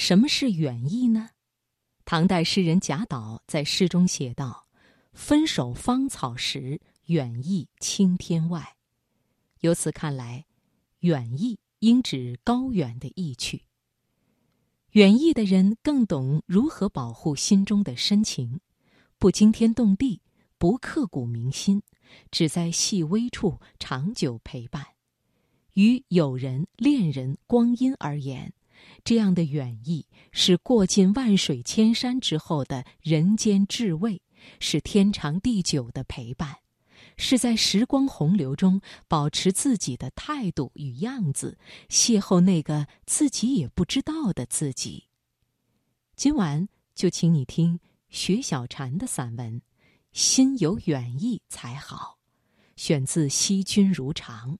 什么是远意呢？唐代诗人贾岛在诗中写道：“分手芳草时，远意青天外。”由此看来，远意应指高远的意趣。远意的人更懂如何保护心中的深情，不惊天动地，不刻骨铭心，只在细微处长久陪伴。于友人、恋人、光阴而言，这样的远意是过尽万水千山之后的人间至味，是天长地久的陪伴，是在时光洪流中保持自己的态度与样子，邂逅那个自己也不知道的自己。今晚就请你听薛小禅的散文《心有远意才好》，选自《惜君如常》。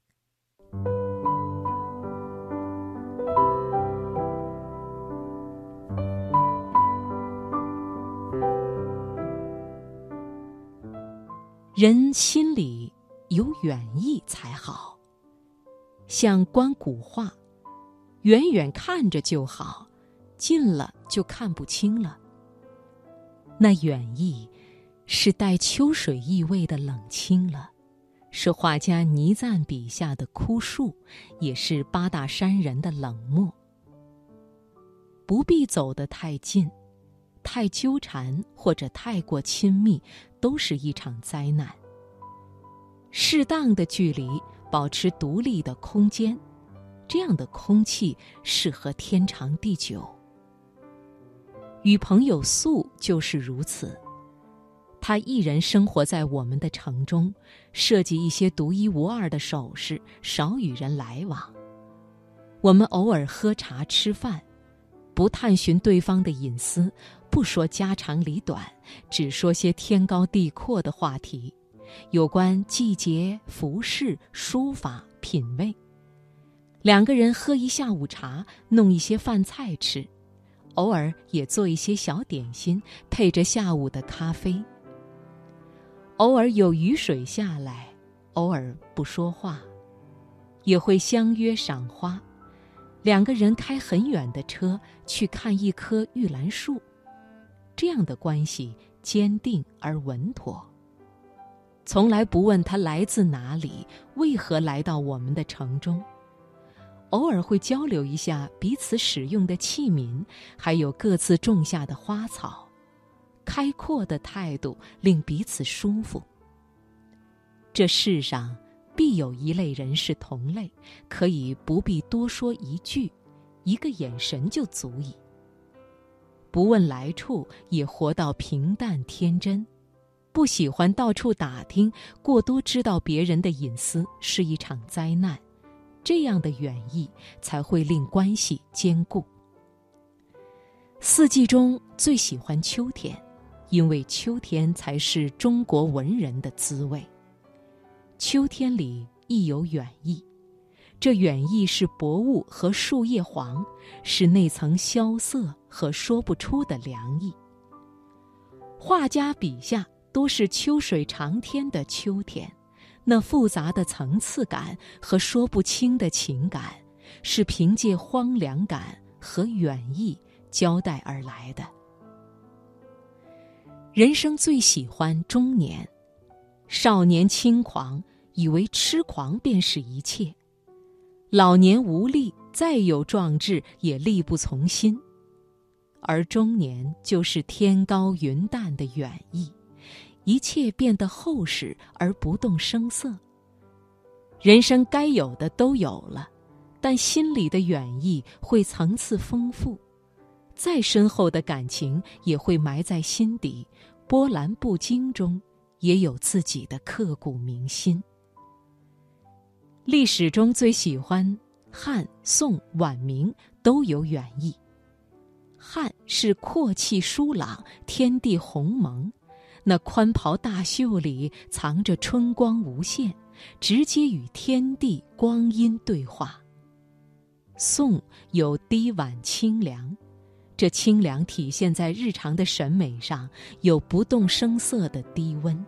人心里有远意才好，像观古画，远远看着就好，近了就看不清了。那远意，是带秋水意味的冷清了，是画家倪瓒笔下的枯树，也是八大山人的冷漠。不必走得太近。太纠缠或者太过亲密，都是一场灾难。适当的距离，保持独立的空间，这样的空气适合天长地久。与朋友素就是如此，他一人生活在我们的城中，设计一些独一无二的首饰，少与人来往。我们偶尔喝茶吃饭。不探寻对方的隐私，不说家长里短，只说些天高地阔的话题，有关季节、服饰、书法、品味。两个人喝一下午茶，弄一些饭菜吃，偶尔也做一些小点心，配着下午的咖啡。偶尔有雨水下来，偶尔不说话，也会相约赏花。两个人开很远的车去看一棵玉兰树，这样的关系坚定而稳妥。从来不问他来自哪里，为何来到我们的城中，偶尔会交流一下彼此使用的器皿，还有各自种下的花草。开阔的态度令彼此舒服。这世上。必有一类人是同类，可以不必多说一句，一个眼神就足矣。不问来处，也活到平淡天真，不喜欢到处打听，过多知道别人的隐私是一场灾难。这样的远意才会令关系坚固。四季中最喜欢秋天，因为秋天才是中国文人的滋味。秋天里亦有远意，这远意是薄雾和树叶黄，是那层萧瑟和说不出的凉意。画家笔下多是秋水长天的秋天，那复杂的层次感和说不清的情感，是凭借荒凉感和远意交代而来的。人生最喜欢中年，少年轻狂。以为痴狂便是一切，老年无力，再有壮志也力不从心，而中年就是天高云淡的远意，一切变得厚实而不动声色。人生该有的都有了，但心里的远意会层次丰富，再深厚的感情也会埋在心底，波澜不惊中也有自己的刻骨铭心。历史中最喜欢汉、宋、晚、明都有远意。汉是阔气疏朗，天地鸿蒙，那宽袍大袖里藏着春光无限，直接与天地光阴对话。宋有低婉清凉，这清凉体现在日常的审美上，有不动声色的低温。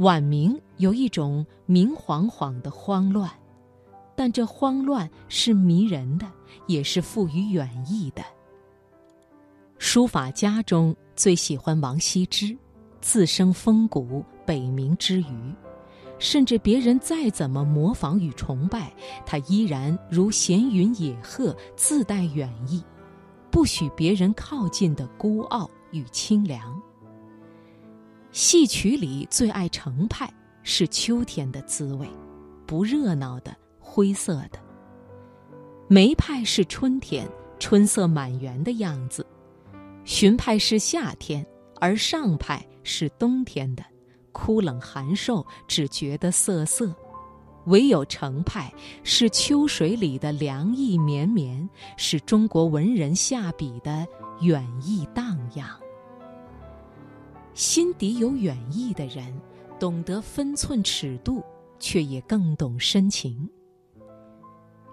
晚明有一种明晃晃的慌乱，但这慌乱是迷人的，也是富于远意的。书法家中最喜欢王羲之，自生风骨，北冥之鱼。甚至别人再怎么模仿与崇拜，他依然如闲云野鹤，自带远意，不许别人靠近的孤傲与清凉。戏曲里最爱程派，是秋天的滋味，不热闹的，灰色的。梅派是春天，春色满园的样子。荀派是夏天，而上派是冬天的，枯冷寒瘦，只觉得瑟瑟；唯有程派是秋水里的凉意绵绵，是中国文人下笔的远意荡漾。心底有远意的人，懂得分寸尺度，却也更懂深情。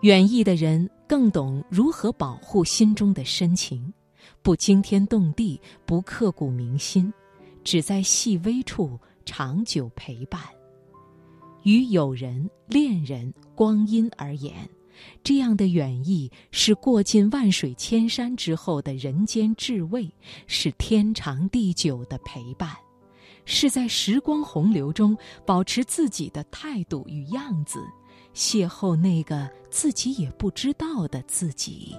远意的人更懂如何保护心中的深情。不惊天动地，不刻骨铭心，只在细微处长久陪伴。于友人、恋人、光阴而言，这样的远意是过尽万水千山之后的人间至味，是天长地久的陪伴，是在时光洪流中保持自己的态度与样子，邂逅那个自己也不知道的自己。